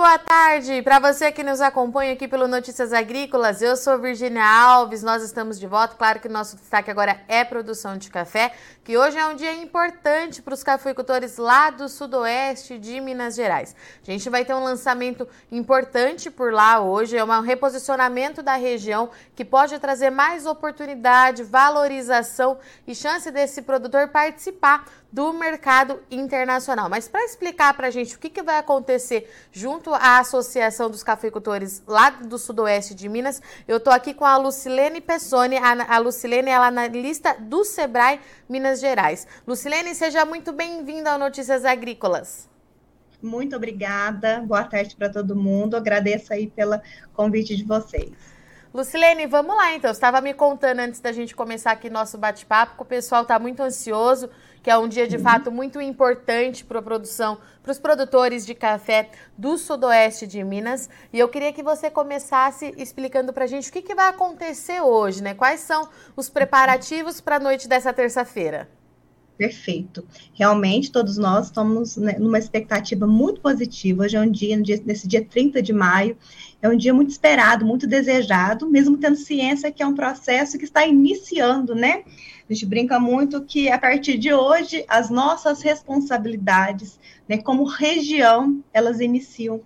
boa tarde para você que nos acompanha aqui pelo Notícias Agrícolas. Eu sou Virginia Alves, nós estamos de volta. Claro que o nosso destaque agora é produção de café, que hoje é um dia importante para os cafeicultores lá do sudoeste de Minas Gerais. A gente vai ter um lançamento importante por lá hoje, é um reposicionamento da região que pode trazer mais oportunidade, valorização e chance desse produtor participar do mercado internacional. Mas para explicar para a gente o que, que vai acontecer junto à Associação dos Cafeicultores lá do Sudoeste de Minas, eu estou aqui com a Lucilene Pessoni. A, a Lucilene ela é analista do Sebrae Minas Gerais. Lucilene, seja muito bem-vinda ao Notícias Agrícolas. Muito obrigada, boa tarde para todo mundo. Agradeço aí pelo convite de vocês. Lucilene, vamos lá então. Você estava me contando antes da gente começar aqui nosso bate-papo que o pessoal está muito ansioso que é um dia de fato muito importante para a produção, para os produtores de café do sudoeste de Minas. E eu queria que você começasse explicando para a gente o que, que vai acontecer hoje, né? Quais são os preparativos para a noite dessa terça-feira? Perfeito. Realmente, todos nós estamos né, numa expectativa muito positiva. Hoje é um dia, nesse dia 30 de maio, é um dia muito esperado, muito desejado, mesmo tendo ciência que é um processo que está iniciando, né? A gente brinca muito que a partir de hoje as nossas responsabilidades, né, como região, elas iniciam.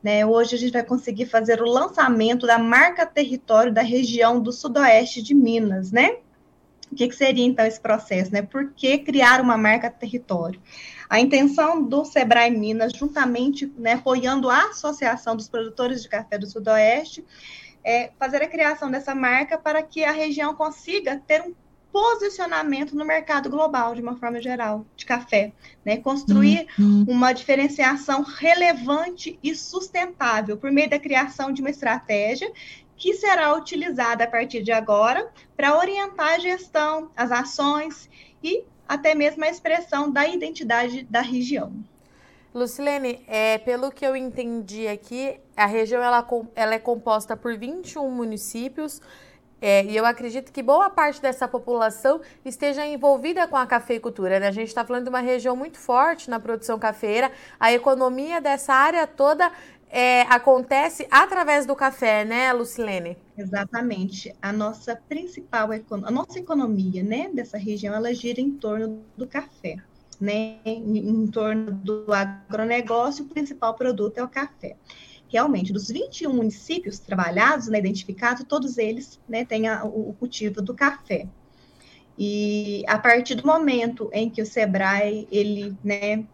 Né? Hoje a gente vai conseguir fazer o lançamento da marca território da região do sudoeste de Minas, né? O que, que, seria então esse processo, né? Por que criar uma marca território? A intenção do Sebrae Minas, juntamente né, apoiando a Associação dos Produtores de Café do Sudoeste, é fazer a criação dessa marca para que a região consiga ter um posicionamento no mercado global, de uma forma geral, de café, né? Construir uhum. uma diferenciação relevante e sustentável por meio da criação de uma estratégia que será utilizada a partir de agora para orientar a gestão, as ações e até mesmo a expressão da identidade da região. Lucilene, é, pelo que eu entendi aqui, a região ela, ela é composta por 21 municípios, é, e eu acredito que boa parte dessa população esteja envolvida com a cafeicultura. Né? A gente está falando de uma região muito forte na produção cafeira. A economia dessa área toda é, acontece através do café, né, Lucilene? Exatamente. A nossa principal a nossa economia, né, dessa região, ela gira em torno do café, né, em, em torno do agronegócio, o principal produto é o café. Realmente, dos 21 municípios trabalhados, né, identificados, todos eles, né, têm a, o, cultivo do café. E a partir do momento em que o Sebrae, ele, né,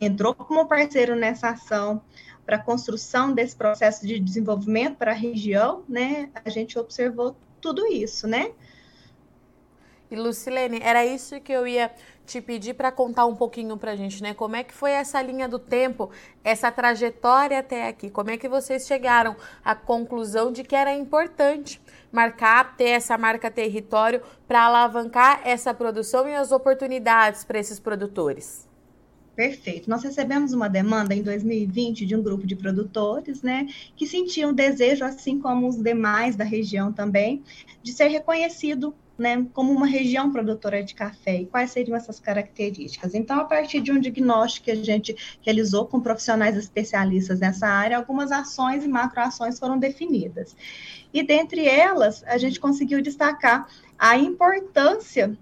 entrou como parceiro nessa ação, para a construção desse processo de desenvolvimento para a região, né, a gente observou tudo isso, né? E Lucilene, era isso que eu ia te pedir para contar um pouquinho para a gente, né? Como é que foi essa linha do tempo, essa trajetória até aqui? Como é que vocês chegaram à conclusão de que era importante marcar, ter essa marca território para alavancar essa produção e as oportunidades para esses produtores? Perfeito. Nós recebemos uma demanda em 2020 de um grupo de produtores, né, que sentiam desejo, assim como os demais da região também, de ser reconhecido né, como uma região produtora de café e quais seriam essas características. Então, a partir de um diagnóstico que a gente realizou com profissionais especialistas nessa área, algumas ações e macroações foram definidas. E dentre elas, a gente conseguiu destacar a importância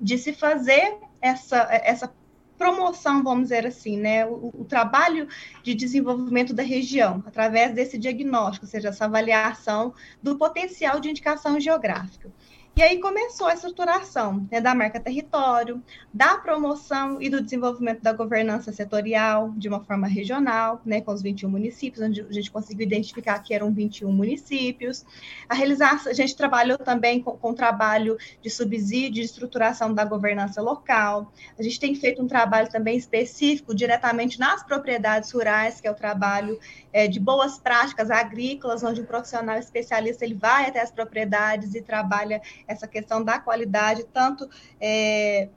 de se fazer essa, essa promoção, vamos dizer assim, né, o, o, trabalho de desenvolvimento da região, através desse diagnóstico, ou seja, essa avaliação do potencial de indicação geográfica. E aí começou a estruturação né, da marca território, da promoção e do desenvolvimento da governança setorial de uma forma regional, né, com os 21 municípios, onde a gente conseguiu identificar que eram 21 municípios. A realização, a gente trabalhou também com, com trabalho de subsídio, de estruturação da governança local. A gente tem feito um trabalho também específico diretamente nas propriedades rurais, que é o trabalho é, de boas práticas agrícolas, onde um profissional especialista ele vai até as propriedades e trabalha essa questão da qualidade, tanto é,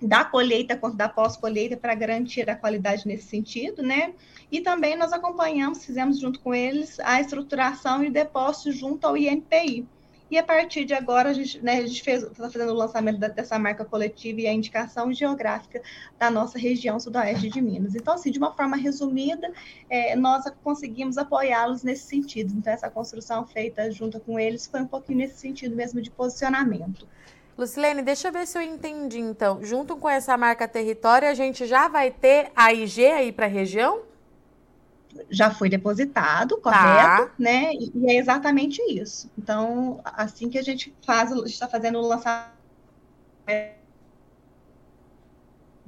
da colheita quanto da pós-colheita, para garantir a qualidade nesse sentido, né? E também nós acompanhamos, fizemos junto com eles a estruturação e depósito junto ao INPI. E a partir de agora, a gente né, está fazendo o lançamento dessa marca coletiva e a indicação geográfica da nossa região sudoeste de Minas. Então, assim, de uma forma resumida, é, nós conseguimos apoiá-los nesse sentido. Então, essa construção feita junto com eles foi um pouquinho nesse sentido mesmo de posicionamento. Lucilene, deixa eu ver se eu entendi, então. Junto com essa marca território, a gente já vai ter a IG aí para a região? Já foi depositado, tá. correto, tá. né? E, e, é exatamente isso. Então, assim que a gente faz, está fazendo o lançamento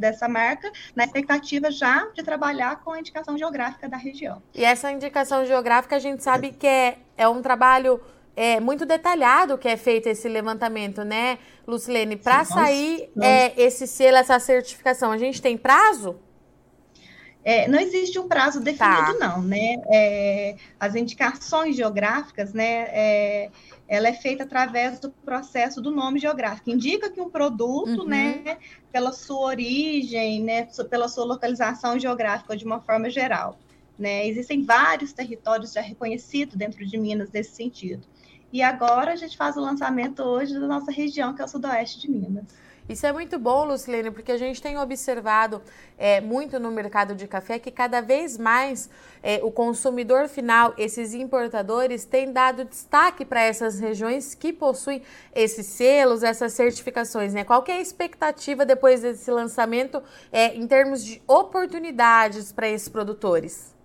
dessa marca, na expectativa já de trabalhar com a indicação geográfica da região. E essa indicação geográfica a gente sabe que é, é um trabalho é, muito detalhado que é feito esse levantamento, né, Lucilene? Para sair nós... É, esse selo, essa certificação, a gente tem prazo? É, não existe um prazo definido, tá. não, né? É, as indicações geográficas, né? É, ela é feita através do processo do nome geográfico. Indica que um produto, uhum. né, pela sua origem, né, pela sua localização geográfica de uma forma geral. Né? Existem vários territórios já reconhecidos dentro de Minas nesse sentido. E agora a gente faz o lançamento hoje da nossa região, que é o sudoeste de Minas. Isso é muito bom, Lucilene, porque a gente tem observado é, muito no mercado de café que cada vez mais é, o consumidor final, esses importadores, têm dado destaque para essas regiões que possuem esses selos, essas certificações. Né? Qual é a expectativa depois desse lançamento é, em termos de oportunidades para esses produtores?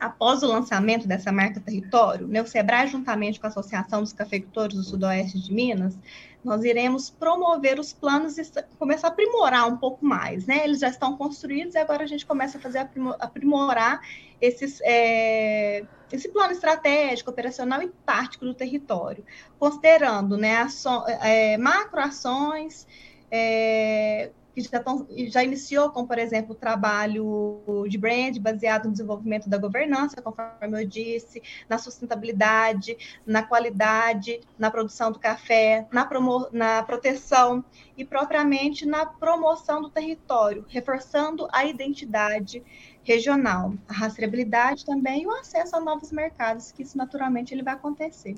Após o lançamento dessa marca território, né, o SEBRAE, juntamente com a Associação dos Cafeicultores do Sudoeste de Minas, nós iremos promover os planos e começar a aprimorar um pouco mais, né? Eles já estão construídos e agora a gente começa a fazer aprimorar esses, é, esse plano estratégico, operacional e tático do território, considerando né, aço, é, macroações, é, que já, tão, já iniciou com, por exemplo, o trabalho de brand baseado no desenvolvimento da governança, conforme eu disse, na sustentabilidade, na qualidade, na produção do café, na, promo, na proteção e propriamente na promoção do território, reforçando a identidade regional, a rastreabilidade também e o acesso a novos mercados, que isso naturalmente ele vai acontecer.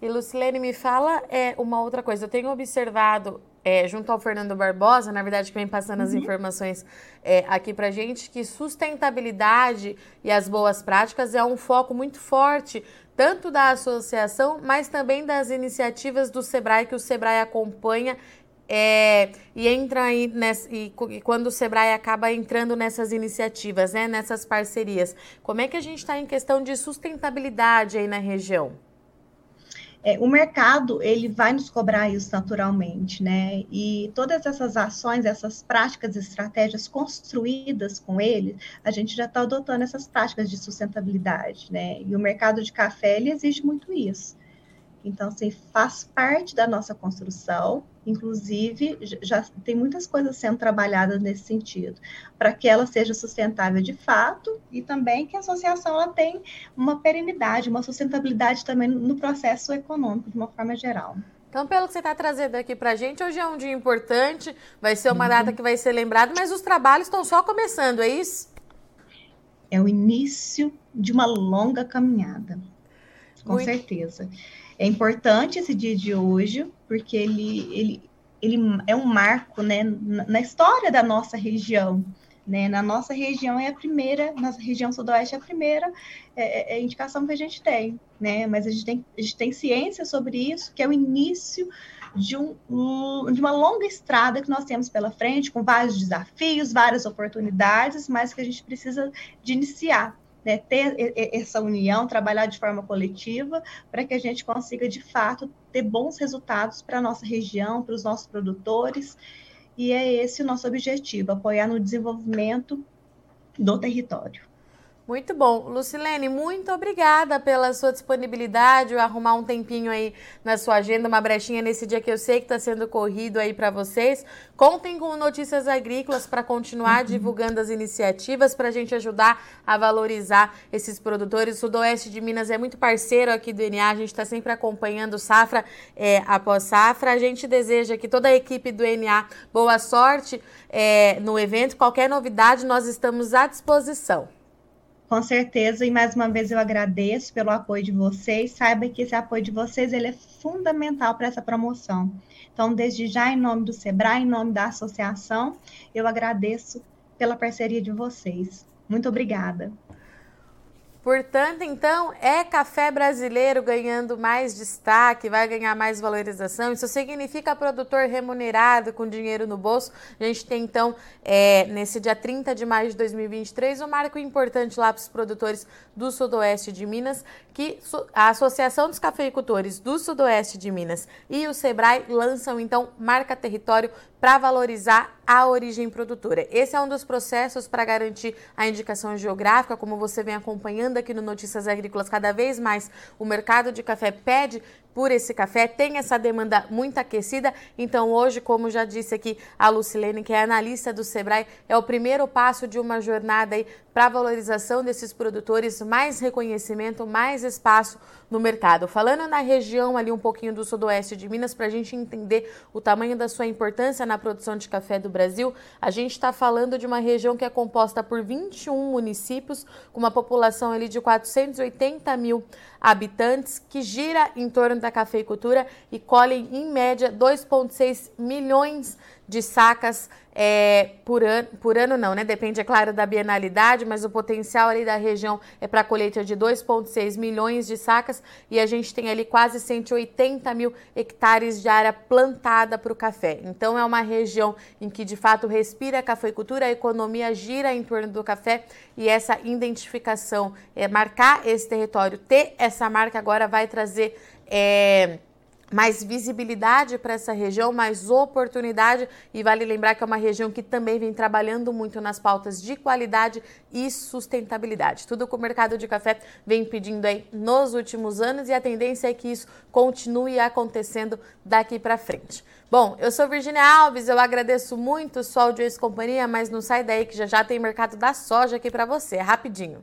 E Lucilene, me fala é, uma outra coisa. Eu tenho observado é, junto ao Fernando Barbosa, na verdade, que vem passando uhum. as informações é, aqui para gente, que sustentabilidade e as boas práticas é um foco muito forte, tanto da associação, mas também das iniciativas do SEBRAE, que o SEBRAE acompanha é, e entra aí nessa, e, e, quando o Sebrae acaba entrando nessas iniciativas, né, nessas parcerias. Como é que a gente está em questão de sustentabilidade aí na região? É, o mercado ele vai nos cobrar isso naturalmente, né? E todas essas ações, essas práticas, estratégias construídas com ele, a gente já está adotando essas práticas de sustentabilidade, né? E o mercado de café ele exige muito isso. Então, assim, faz parte da nossa construção, inclusive, já tem muitas coisas sendo trabalhadas nesse sentido, para que ela seja sustentável de fato e também que a associação ela tem uma perenidade, uma sustentabilidade também no processo econômico, de uma forma geral. Então, pelo que você está trazendo aqui para a gente, hoje é um dia importante, vai ser uma uhum. data que vai ser lembrada, mas os trabalhos estão só começando, é isso? É o início de uma longa caminhada, com Muito... certeza. É importante esse dia de hoje, porque ele, ele, ele é um marco né, na história da nossa região. Né? Na nossa região é a primeira, na região sudoeste é a primeira é, é, é indicação que a gente tem, né? Mas a gente tem, a gente tem ciência sobre isso, que é o início de, um, de uma longa estrada que nós temos pela frente, com vários desafios, várias oportunidades, mas que a gente precisa de iniciar né, ter essa união, trabalhar de forma coletiva, para que a gente consiga, de fato, ter bons resultados para a nossa região, para os nossos produtores. E é esse o nosso objetivo: apoiar no desenvolvimento do território. Muito bom. Lucilene, muito obrigada pela sua disponibilidade, arrumar um tempinho aí na sua agenda, uma brechinha nesse dia que eu sei que está sendo corrido aí para vocês. Contem com Notícias Agrícolas para continuar uhum. divulgando as iniciativas, para a gente ajudar a valorizar esses produtores. O Sudoeste de Minas é muito parceiro aqui do NA, a gente está sempre acompanhando safra é, após safra. A gente deseja que toda a equipe do NA boa sorte é, no evento. Qualquer novidade, nós estamos à disposição. Com certeza, e mais uma vez eu agradeço pelo apoio de vocês. Saiba que esse apoio de vocês ele é fundamental para essa promoção. Então, desde já, em nome do Sebrae, em nome da associação, eu agradeço pela parceria de vocês. Muito obrigada. Portanto, então, é café brasileiro ganhando mais destaque, vai ganhar mais valorização. Isso significa produtor remunerado com dinheiro no bolso. A gente tem, então, é, nesse dia 30 de maio de 2023, um marco importante lá para os produtores do Sudoeste de Minas, que a Associação dos Cafeicultores do Sudoeste de Minas e o Sebrae lançam, então, marca território para valorizar a origem produtora. Esse é um dos processos para garantir a indicação geográfica, como você vem acompanhando aqui no Notícias Agrícolas, cada vez mais o mercado de café pede por esse café, tem essa demanda muito aquecida. Então, hoje, como já disse aqui a Lucilene, que é analista do Sebrae, é o primeiro passo de uma jornada aí para a valorização desses produtores, mais reconhecimento, mais espaço no mercado. Falando na região ali um pouquinho do sudoeste de Minas, para a gente entender o tamanho da sua importância na produção de café do Brasil, a gente está falando de uma região que é composta por 21 municípios, com uma população ali de 480 mil habitantes, que gira em torno da cafeicultura e colhem em média 2,6 milhões de sacas é, por, ano, por ano não, né? Depende, é claro, da bienalidade, mas o potencial ali da região é para colheita de 2,6 milhões de sacas e a gente tem ali quase 180 mil hectares de área plantada para o café. Então é uma região em que de fato respira a cafeicultura, a economia gira em torno do café e essa identificação, é, marcar esse território, ter essa marca agora vai trazer. É, mais visibilidade para essa região, mais oportunidade e vale lembrar que é uma região que também vem trabalhando muito nas pautas de qualidade e sustentabilidade. Tudo que o mercado de café vem pedindo aí nos últimos anos e a tendência é que isso continue acontecendo daqui para frente. Bom, eu sou Virginia Alves, eu agradeço muito sua audiência e companhia, mas não sai daí que já já tem mercado da soja aqui para você, é rapidinho.